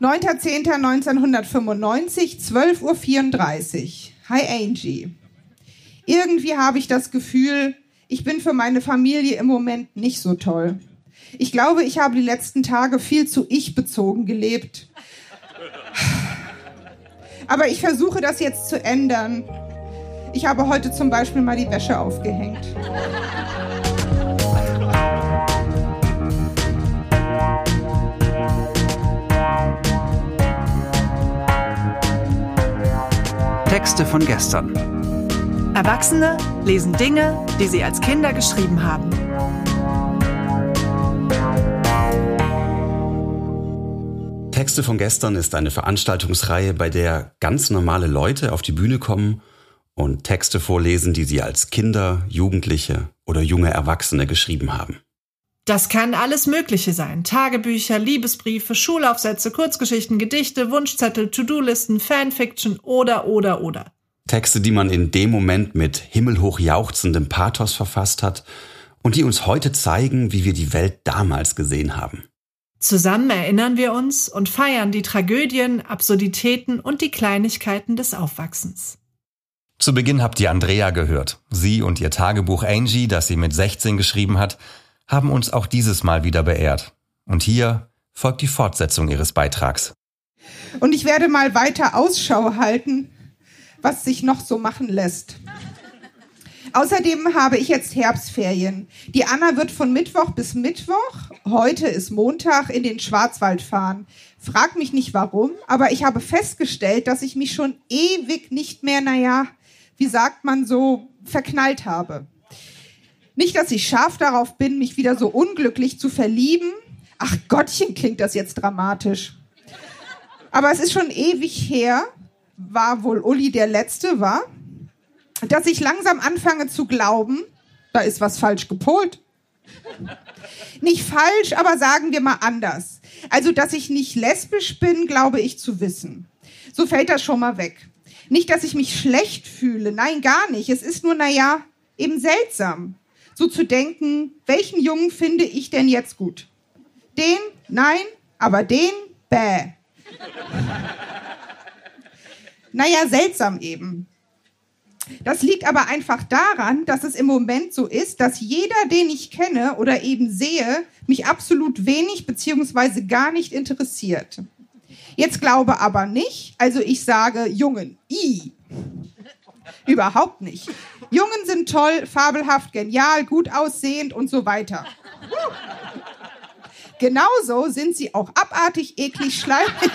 9.10.1995, 12.34 Uhr. Hi Angie. Irgendwie habe ich das Gefühl, ich bin für meine Familie im Moment nicht so toll. Ich glaube, ich habe die letzten Tage viel zu ich bezogen gelebt. Aber ich versuche das jetzt zu ändern. Ich habe heute zum Beispiel mal die Wäsche aufgehängt. Texte von gestern. Erwachsene lesen Dinge, die sie als Kinder geschrieben haben. Texte von gestern ist eine Veranstaltungsreihe, bei der ganz normale Leute auf die Bühne kommen und Texte vorlesen, die sie als Kinder, Jugendliche oder junge Erwachsene geschrieben haben. Das kann alles Mögliche sein. Tagebücher, Liebesbriefe, Schulaufsätze, Kurzgeschichten, Gedichte, Wunschzettel, To-Do-Listen, Fanfiction oder, oder, oder. Texte, die man in dem Moment mit himmelhoch jauchzendem Pathos verfasst hat und die uns heute zeigen, wie wir die Welt damals gesehen haben. Zusammen erinnern wir uns und feiern die Tragödien, Absurditäten und die Kleinigkeiten des Aufwachsens. Zu Beginn habt ihr Andrea gehört. Sie und ihr Tagebuch Angie, das sie mit 16 geschrieben hat, haben uns auch dieses Mal wieder beehrt. Und hier folgt die Fortsetzung ihres Beitrags. Und ich werde mal weiter Ausschau halten, was sich noch so machen lässt. Außerdem habe ich jetzt Herbstferien. Die Anna wird von Mittwoch bis Mittwoch, heute ist Montag, in den Schwarzwald fahren. Frag mich nicht warum, aber ich habe festgestellt, dass ich mich schon ewig nicht mehr, naja, wie sagt man so, verknallt habe. Nicht, dass ich scharf darauf bin, mich wieder so unglücklich zu verlieben. Ach Gottchen, klingt das jetzt dramatisch. Aber es ist schon ewig her, war wohl Uli der Letzte, war, dass ich langsam anfange zu glauben, da ist was falsch gepolt. Nicht falsch, aber sagen wir mal anders. Also, dass ich nicht lesbisch bin, glaube ich zu wissen. So fällt das schon mal weg. Nicht, dass ich mich schlecht fühle, nein, gar nicht. Es ist nur, naja, eben seltsam so zu denken, welchen Jungen finde ich denn jetzt gut? Den? Nein, aber den? Bäh. naja, seltsam eben. Das liegt aber einfach daran, dass es im Moment so ist, dass jeder, den ich kenne oder eben sehe, mich absolut wenig beziehungsweise gar nicht interessiert. Jetzt glaube aber nicht, also ich sage Jungen, i. Überhaupt nicht. Jungen sind toll, fabelhaft, genial, gut aussehend und so weiter. Genauso sind sie auch abartig, eklig, schleimig.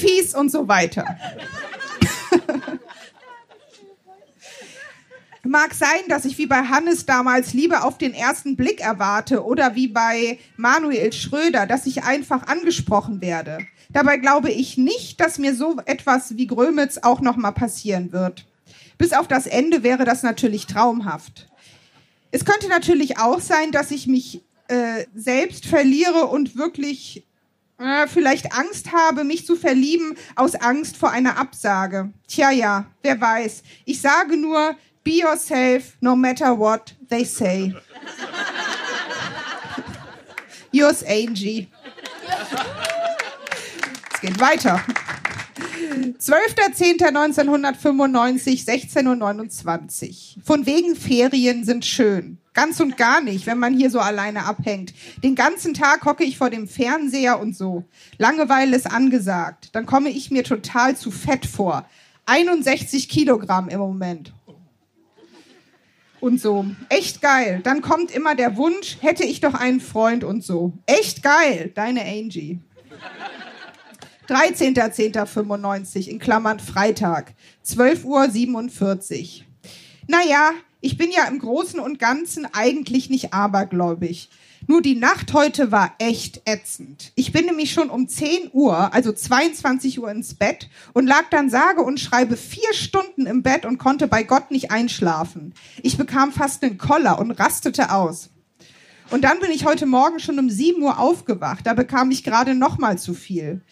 fies und so weiter. Mag sein, dass ich wie bei Hannes damals Liebe auf den ersten Blick erwarte oder wie bei Manuel Schröder, dass ich einfach angesprochen werde. Dabei glaube ich nicht, dass mir so etwas wie Grömitz auch noch mal passieren wird. Bis auf das Ende wäre das natürlich traumhaft. Es könnte natürlich auch sein, dass ich mich äh, selbst verliere und wirklich äh, vielleicht Angst habe, mich zu verlieben aus Angst vor einer Absage. Tja, ja, wer weiß. Ich sage nur, be yourself, no matter what they say. Yours, Angie geht weiter. 12.10.1995, 16.29 Uhr. Von wegen Ferien sind schön. Ganz und gar nicht, wenn man hier so alleine abhängt. Den ganzen Tag hocke ich vor dem Fernseher und so. Langeweile ist angesagt. Dann komme ich mir total zu fett vor. 61 Kilogramm im Moment. Und so. Echt geil. Dann kommt immer der Wunsch, hätte ich doch einen Freund und so. Echt geil. Deine Angie. 13.10.95 in Klammern Freitag, 12.47 Uhr. Naja, ich bin ja im Großen und Ganzen eigentlich nicht abergläubig. Nur die Nacht heute war echt ätzend. Ich bin nämlich schon um 10 Uhr, also 22 Uhr ins Bett und lag dann sage und schreibe vier Stunden im Bett und konnte bei Gott nicht einschlafen. Ich bekam fast einen Koller und rastete aus. Und dann bin ich heute Morgen schon um 7 Uhr aufgewacht. Da bekam ich gerade noch mal zu viel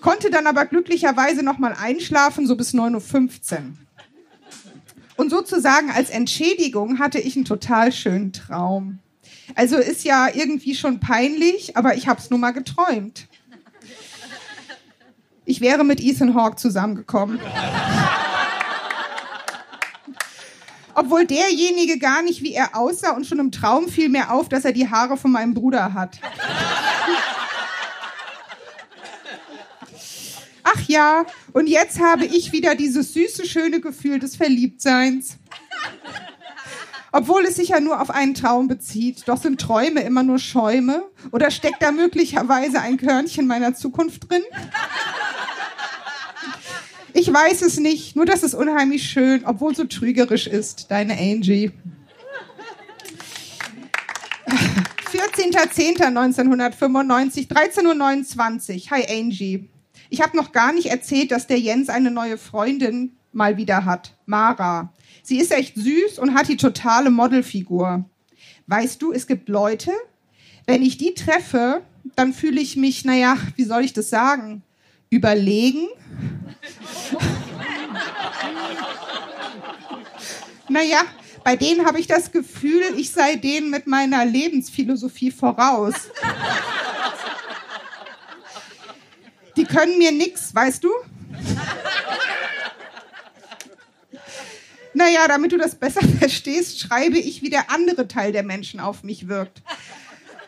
konnte dann aber glücklicherweise noch mal einschlafen, so bis 9.15 Uhr. Und sozusagen als Entschädigung hatte ich einen total schönen Traum. Also ist ja irgendwie schon peinlich, aber ich habe es nun mal geträumt. Ich wäre mit Ethan Hawke zusammengekommen. Obwohl derjenige gar nicht wie er aussah und schon im Traum fiel mir auf, dass er die Haare von meinem Bruder hat. Ja, und jetzt habe ich wieder dieses süße, schöne Gefühl des Verliebtseins. Obwohl es sich ja nur auf einen Traum bezieht. Doch sind Träume immer nur Schäume? Oder steckt da möglicherweise ein Körnchen meiner Zukunft drin? Ich weiß es nicht, nur dass es unheimlich schön, obwohl so trügerisch ist. Deine Angie. 14.10.1995, 13.29 Uhr. Hi Angie. Ich habe noch gar nicht erzählt, dass der Jens eine neue Freundin mal wieder hat. Mara. Sie ist echt süß und hat die totale Modelfigur. Weißt du, es gibt Leute, wenn ich die treffe, dann fühle ich mich, naja, wie soll ich das sagen? Überlegen. naja, bei denen habe ich das Gefühl, ich sei denen mit meiner Lebensphilosophie voraus. Können mir nichts, weißt du? Naja, damit du das besser verstehst, schreibe ich, wie der andere Teil der Menschen auf mich wirkt.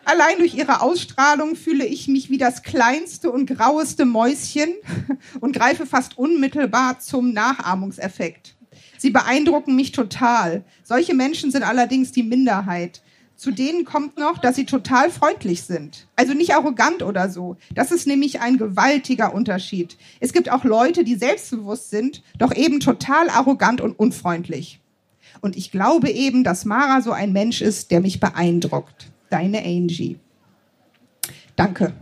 Allein durch ihre Ausstrahlung fühle ich mich wie das kleinste und graueste Mäuschen und greife fast unmittelbar zum Nachahmungseffekt. Sie beeindrucken mich total. Solche Menschen sind allerdings die Minderheit. Zu denen kommt noch, dass sie total freundlich sind. Also nicht arrogant oder so. Das ist nämlich ein gewaltiger Unterschied. Es gibt auch Leute, die selbstbewusst sind, doch eben total arrogant und unfreundlich. Und ich glaube eben, dass Mara so ein Mensch ist, der mich beeindruckt. Deine Angie. Danke.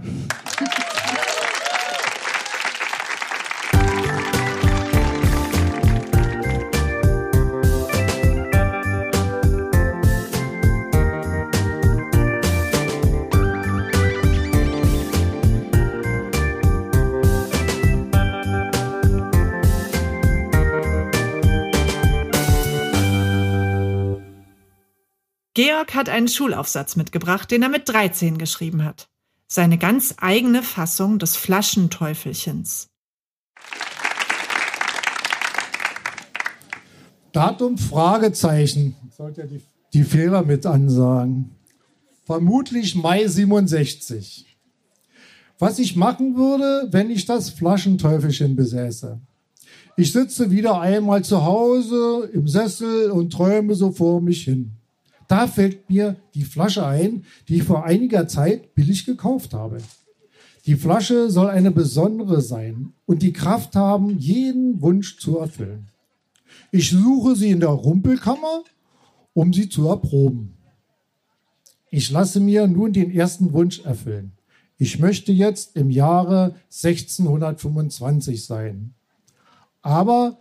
Georg hat einen Schulaufsatz mitgebracht, den er mit 13 geschrieben hat. Seine ganz eigene Fassung des Flaschenteufelchens. Datum Fragezeichen. Ich sollte ja die, die Fehler mit ansagen. Vermutlich Mai 67. Was ich machen würde, wenn ich das Flaschenteufelchen besäße. Ich sitze wieder einmal zu Hause im Sessel und träume so vor mich hin. Da fällt mir die Flasche ein, die ich vor einiger Zeit billig gekauft habe. Die Flasche soll eine besondere sein und die Kraft haben, jeden Wunsch zu erfüllen. Ich suche sie in der Rumpelkammer, um sie zu erproben. Ich lasse mir nun den ersten Wunsch erfüllen. Ich möchte jetzt im Jahre 1625 sein, aber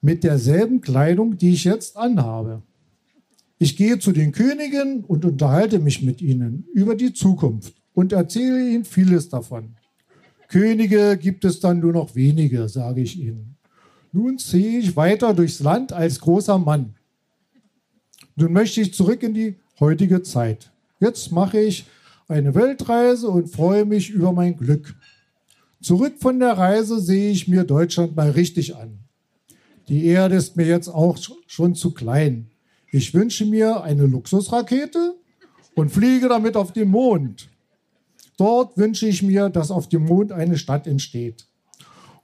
mit derselben Kleidung, die ich jetzt anhabe. Ich gehe zu den Königen und unterhalte mich mit ihnen über die Zukunft und erzähle ihnen vieles davon. Könige gibt es dann nur noch wenige, sage ich ihnen. Nun ziehe ich weiter durchs Land als großer Mann. Nun möchte ich zurück in die heutige Zeit. Jetzt mache ich eine Weltreise und freue mich über mein Glück. Zurück von der Reise sehe ich mir Deutschland mal richtig an. Die Erde ist mir jetzt auch schon zu klein. Ich wünsche mir eine Luxusrakete und fliege damit auf den Mond. Dort wünsche ich mir, dass auf dem Mond eine Stadt entsteht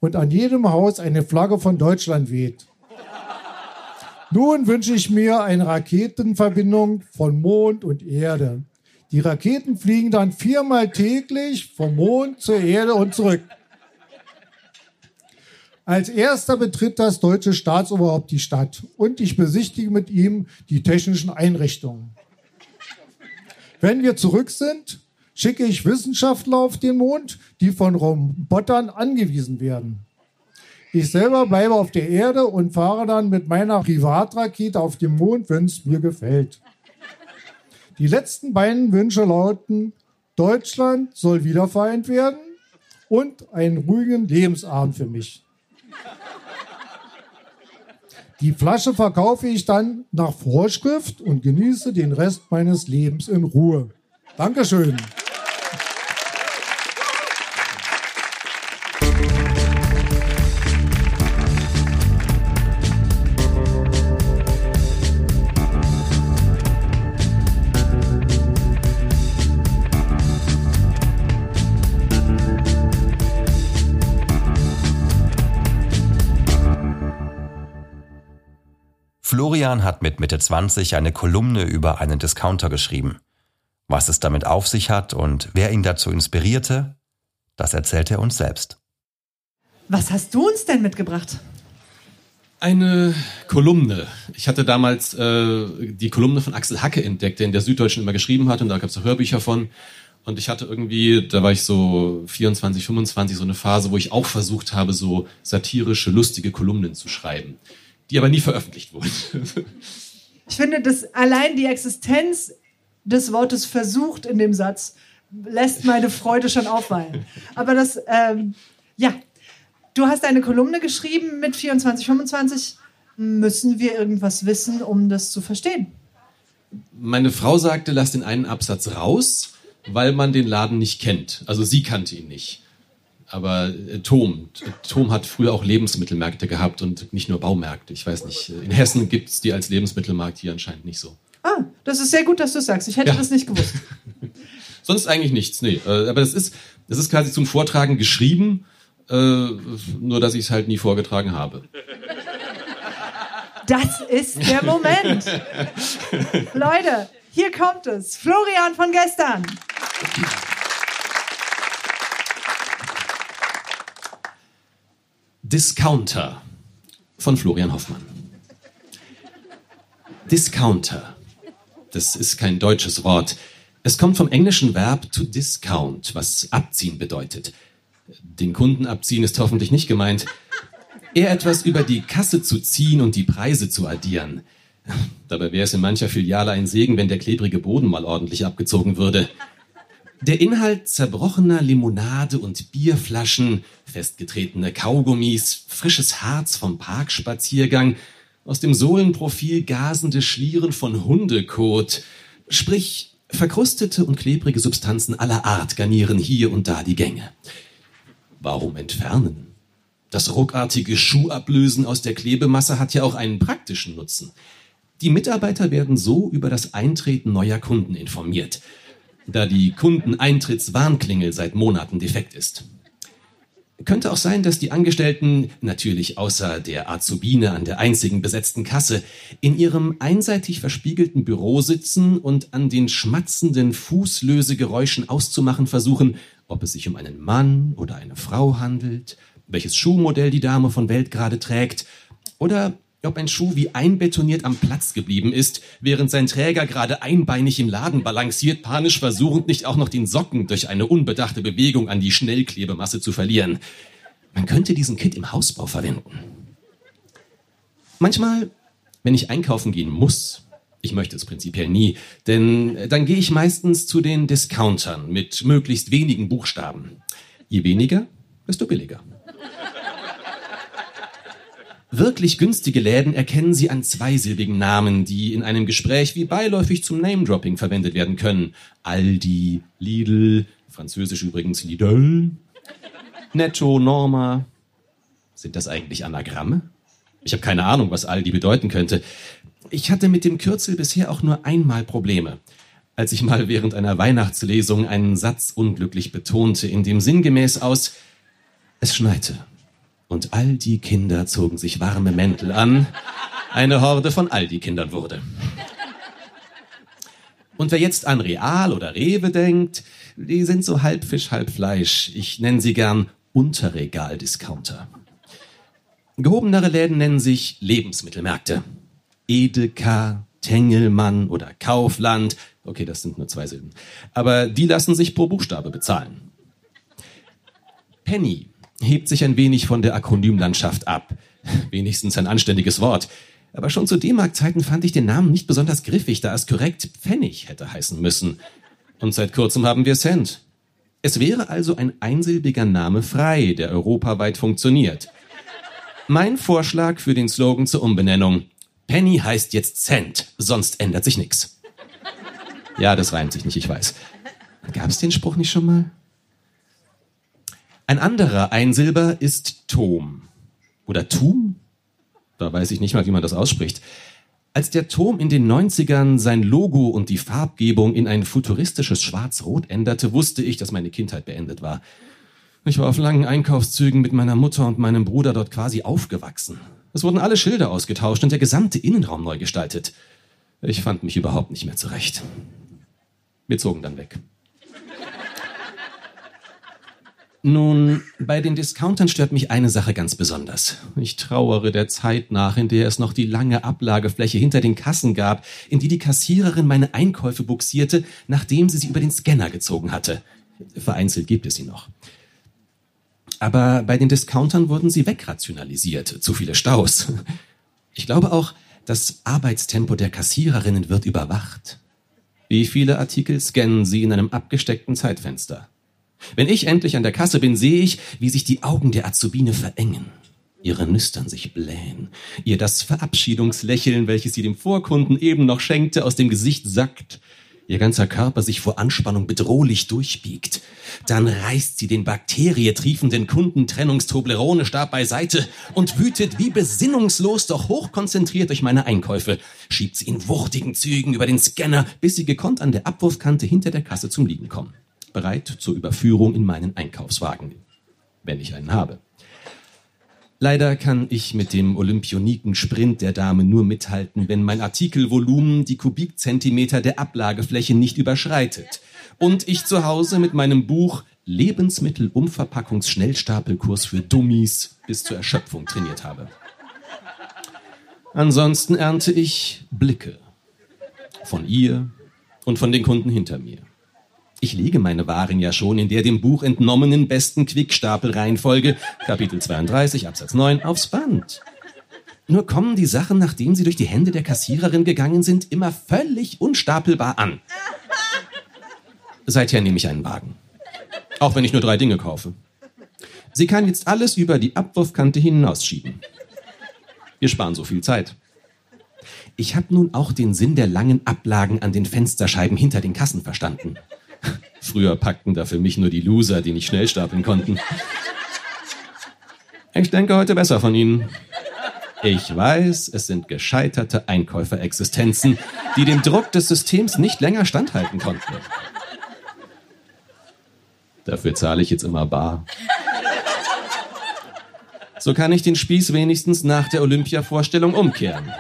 und an jedem Haus eine Flagge von Deutschland weht. Nun wünsche ich mir eine Raketenverbindung von Mond und Erde. Die Raketen fliegen dann viermal täglich vom Mond zur Erde und zurück. Als erster betritt das deutsche Staatsoberhaupt die Stadt und ich besichtige mit ihm die technischen Einrichtungen. Wenn wir zurück sind, schicke ich Wissenschaftler auf den Mond, die von Robotern angewiesen werden. Ich selber bleibe auf der Erde und fahre dann mit meiner Privatrakete auf den Mond, wenn es mir gefällt. Die letzten beiden Wünsche lauten, Deutschland soll wiedervereint werden und einen ruhigen Lebensabend für mich. Die Flasche verkaufe ich dann nach Vorschrift und genieße den Rest meines Lebens in Ruhe. Dankeschön. Florian hat mit Mitte 20 eine Kolumne über einen Discounter geschrieben. Was es damit auf sich hat und wer ihn dazu inspirierte, das erzählt er uns selbst. Was hast du uns denn mitgebracht? Eine Kolumne. Ich hatte damals äh, die Kolumne von Axel Hacke entdeckt, der in der Süddeutschen immer geschrieben hat und da gab es Hörbücher von. Und ich hatte irgendwie, da war ich so 24, 25, so eine Phase, wo ich auch versucht habe, so satirische, lustige Kolumnen zu schreiben die aber nie veröffentlicht wurden. Ich finde, dass allein die Existenz des Wortes versucht in dem Satz lässt meine Freude schon aufweilen. Aber das, ähm, ja, du hast eine Kolumne geschrieben mit 24, 25. Müssen wir irgendwas wissen, um das zu verstehen? Meine Frau sagte, lass den einen Absatz raus, weil man den Laden nicht kennt. Also sie kannte ihn nicht. Aber äh, Tom, Tom hat früher auch Lebensmittelmärkte gehabt und nicht nur Baumärkte. Ich weiß nicht, in Hessen gibt es die als Lebensmittelmarkt, hier anscheinend nicht so. Ah, das ist sehr gut, dass du sagst. Ich hätte ja. das nicht gewusst. Sonst eigentlich nichts, nee. Äh, aber das ist, das ist quasi zum Vortragen geschrieben, äh, nur dass ich es halt nie vorgetragen habe. Das ist der Moment. Leute, hier kommt es. Florian von gestern. Discounter von Florian Hoffmann. Discounter. Das ist kein deutsches Wort. Es kommt vom englischen Verb to discount, was abziehen bedeutet. Den Kunden abziehen ist hoffentlich nicht gemeint. Eher etwas über die Kasse zu ziehen und die Preise zu addieren. Dabei wäre es in mancher Filiale ein Segen, wenn der klebrige Boden mal ordentlich abgezogen würde. Der Inhalt zerbrochener Limonade und Bierflaschen, festgetretene Kaugummis, frisches Harz vom Parkspaziergang, aus dem Sohlenprofil gasende Schlieren von Hundekot, sprich verkrustete und klebrige Substanzen aller Art garnieren hier und da die Gänge. Warum entfernen? Das ruckartige Schuhablösen aus der Klebemasse hat ja auch einen praktischen Nutzen. Die Mitarbeiter werden so über das Eintreten neuer Kunden informiert – da die Kundeneintrittswarnklingel seit Monaten defekt ist. Könnte auch sein, dass die Angestellten, natürlich außer der Azubine an der einzigen besetzten Kasse, in ihrem einseitig verspiegelten Büro sitzen und an den schmatzenden Fußlösegeräuschen auszumachen versuchen, ob es sich um einen Mann oder eine Frau handelt, welches Schuhmodell die Dame von Welt gerade trägt, oder ob ein Schuh wie einbetoniert am Platz geblieben ist, während sein Träger gerade einbeinig im Laden balanciert, panisch versuchend nicht auch noch den Socken durch eine unbedachte Bewegung an die Schnellklebemasse zu verlieren. Man könnte diesen Kit im Hausbau verwenden. Manchmal, wenn ich einkaufen gehen muss, ich möchte es prinzipiell nie, denn dann gehe ich meistens zu den Discountern mit möglichst wenigen Buchstaben. Je weniger, desto billiger. Wirklich günstige Läden erkennen Sie an zweisilbigen Namen, die in einem Gespräch wie beiläufig zum Name-Dropping verwendet werden können. Aldi, Lidl, französisch übrigens Lidl, Netto, Norma. Sind das eigentlich Anagramme? Ich habe keine Ahnung, was Aldi bedeuten könnte. Ich hatte mit dem Kürzel bisher auch nur einmal Probleme. Als ich mal während einer Weihnachtslesung einen Satz unglücklich betonte, in dem sinngemäß aus Es schneite und all die Kinder zogen sich warme Mäntel an. Eine Horde von all die Kindern wurde. Und wer jetzt an Real oder Rewe denkt, die sind so halb Fisch, halb Fleisch. Ich nenne sie gern Unterregal-Discounter. Gehobenere Läden nennen sich Lebensmittelmärkte. Edeka, Tengelmann oder Kaufland. Okay, das sind nur zwei Silben. Aber die lassen sich pro Buchstabe bezahlen. Penny hebt sich ein wenig von der Akronymlandschaft ab. Wenigstens ein anständiges Wort. Aber schon zu D-Mark-Zeiten fand ich den Namen nicht besonders griffig, da es korrekt Pfennig hätte heißen müssen. Und seit kurzem haben wir Cent. Es wäre also ein einsilbiger Name frei, der europaweit funktioniert. Mein Vorschlag für den Slogan zur Umbenennung. Penny heißt jetzt Cent, sonst ändert sich nichts. Ja, das reimt sich nicht, ich weiß. Gab es den Spruch nicht schon mal? Ein anderer Einsilber ist Tom. Oder Tum? Da weiß ich nicht mal, wie man das ausspricht. Als der Turm in den 90ern sein Logo und die Farbgebung in ein futuristisches Schwarz-Rot änderte, wusste ich, dass meine Kindheit beendet war. Ich war auf langen Einkaufszügen mit meiner Mutter und meinem Bruder dort quasi aufgewachsen. Es wurden alle Schilder ausgetauscht und der gesamte Innenraum neu gestaltet. Ich fand mich überhaupt nicht mehr zurecht. Wir zogen dann weg. Nun, bei den Discountern stört mich eine Sache ganz besonders. Ich trauere der Zeit nach, in der es noch die lange Ablagefläche hinter den Kassen gab, in die die Kassiererin meine Einkäufe buxierte, nachdem sie sie über den Scanner gezogen hatte. Vereinzelt gibt es sie noch. Aber bei den Discountern wurden sie wegrationalisiert. Zu viele Staus. Ich glaube auch, das Arbeitstempo der Kassiererinnen wird überwacht. Wie viele Artikel scannen sie in einem abgesteckten Zeitfenster? Wenn ich endlich an der Kasse bin, sehe ich, wie sich die Augen der Azubine verengen. Ihre Nüstern sich blähen. Ihr das Verabschiedungslächeln, welches sie dem Vorkunden eben noch schenkte, aus dem Gesicht sackt. Ihr ganzer Körper sich vor Anspannung bedrohlich durchbiegt. Dann reißt sie den bakterietriefenden Kundentrennungstoblerone-Stab beiseite und wütet wie besinnungslos, doch hochkonzentriert durch meine Einkäufe, schiebt sie in wuchtigen Zügen über den Scanner, bis sie gekonnt an der Abwurfkante hinter der Kasse zum Liegen kommen bereit zur Überführung in meinen Einkaufswagen, wenn ich einen habe. Leider kann ich mit dem Olympioniken-Sprint der Dame nur mithalten, wenn mein Artikelvolumen die Kubikzentimeter der Ablagefläche nicht überschreitet und ich zu Hause mit meinem Buch Lebensmittelumverpackungsschnellstapelkurs für Dummies bis zur Erschöpfung trainiert habe. Ansonsten ernte ich Blicke von ihr und von den Kunden hinter mir. Ich lege meine Waren ja schon in der dem Buch entnommenen besten Quickstapelreihenfolge, Kapitel 32, Absatz 9, aufs Band. Nur kommen die Sachen, nachdem sie durch die Hände der Kassiererin gegangen sind, immer völlig unstapelbar an. Seither nehme ich einen Wagen. Auch wenn ich nur drei Dinge kaufe. Sie kann jetzt alles über die Abwurfkante hinausschieben. Wir sparen so viel Zeit. Ich habe nun auch den Sinn der langen Ablagen an den Fensterscheiben hinter den Kassen verstanden. Früher packten da für mich nur die Loser, die nicht schnell stapeln konnten. Ich denke heute besser von Ihnen. Ich weiß, es sind gescheiterte Einkäuferexistenzen, die dem Druck des Systems nicht länger standhalten konnten. Dafür zahle ich jetzt immer bar. So kann ich den Spieß wenigstens nach der Olympia-Vorstellung umkehren.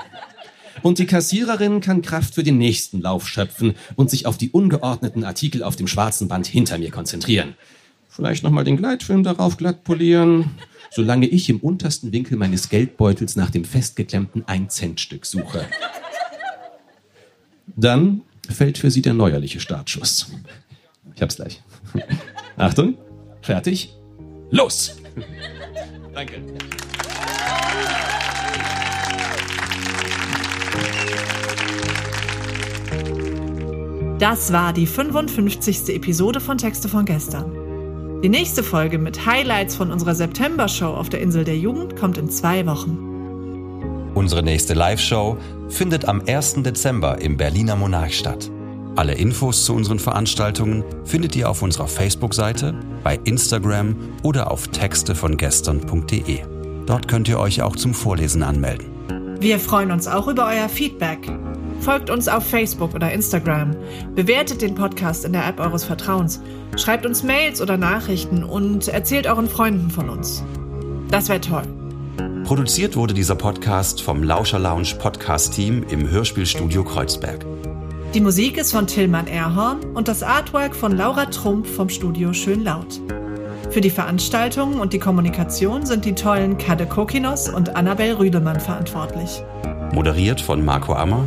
Und die Kassiererin kann Kraft für den nächsten Lauf schöpfen und sich auf die ungeordneten Artikel auf dem schwarzen Band hinter mir konzentrieren. Vielleicht nochmal den Gleitfilm darauf glatt polieren, solange ich im untersten Winkel meines Geldbeutels nach dem festgeklemmten 1-Cent-Stück suche. Dann fällt für sie der neuerliche Startschuss. Ich hab's gleich. Achtung, fertig, los! Danke. Das war die 55. Episode von Texte von gestern. Die nächste Folge mit Highlights von unserer September-Show auf der Insel der Jugend kommt in zwei Wochen. Unsere nächste Live-Show findet am 1. Dezember im Berliner Monarch statt. Alle Infos zu unseren Veranstaltungen findet ihr auf unserer Facebook-Seite, bei Instagram oder auf textevongestern.de. Dort könnt ihr euch auch zum Vorlesen anmelden. Wir freuen uns auch über euer Feedback. Folgt uns auf Facebook oder Instagram. Bewertet den Podcast in der App eures Vertrauens. Schreibt uns Mails oder Nachrichten und erzählt euren Freunden von uns. Das wäre toll. Produziert wurde dieser Podcast vom Lauscher Lounge Podcast Team im Hörspielstudio Kreuzberg. Die Musik ist von Tillmann Erhorn und das Artwork von Laura Trump vom Studio Schön Laut. Für die Veranstaltungen und die Kommunikation sind die tollen Kade Kokinos und Annabel Rüdemann verantwortlich. Moderiert von Marco Ammer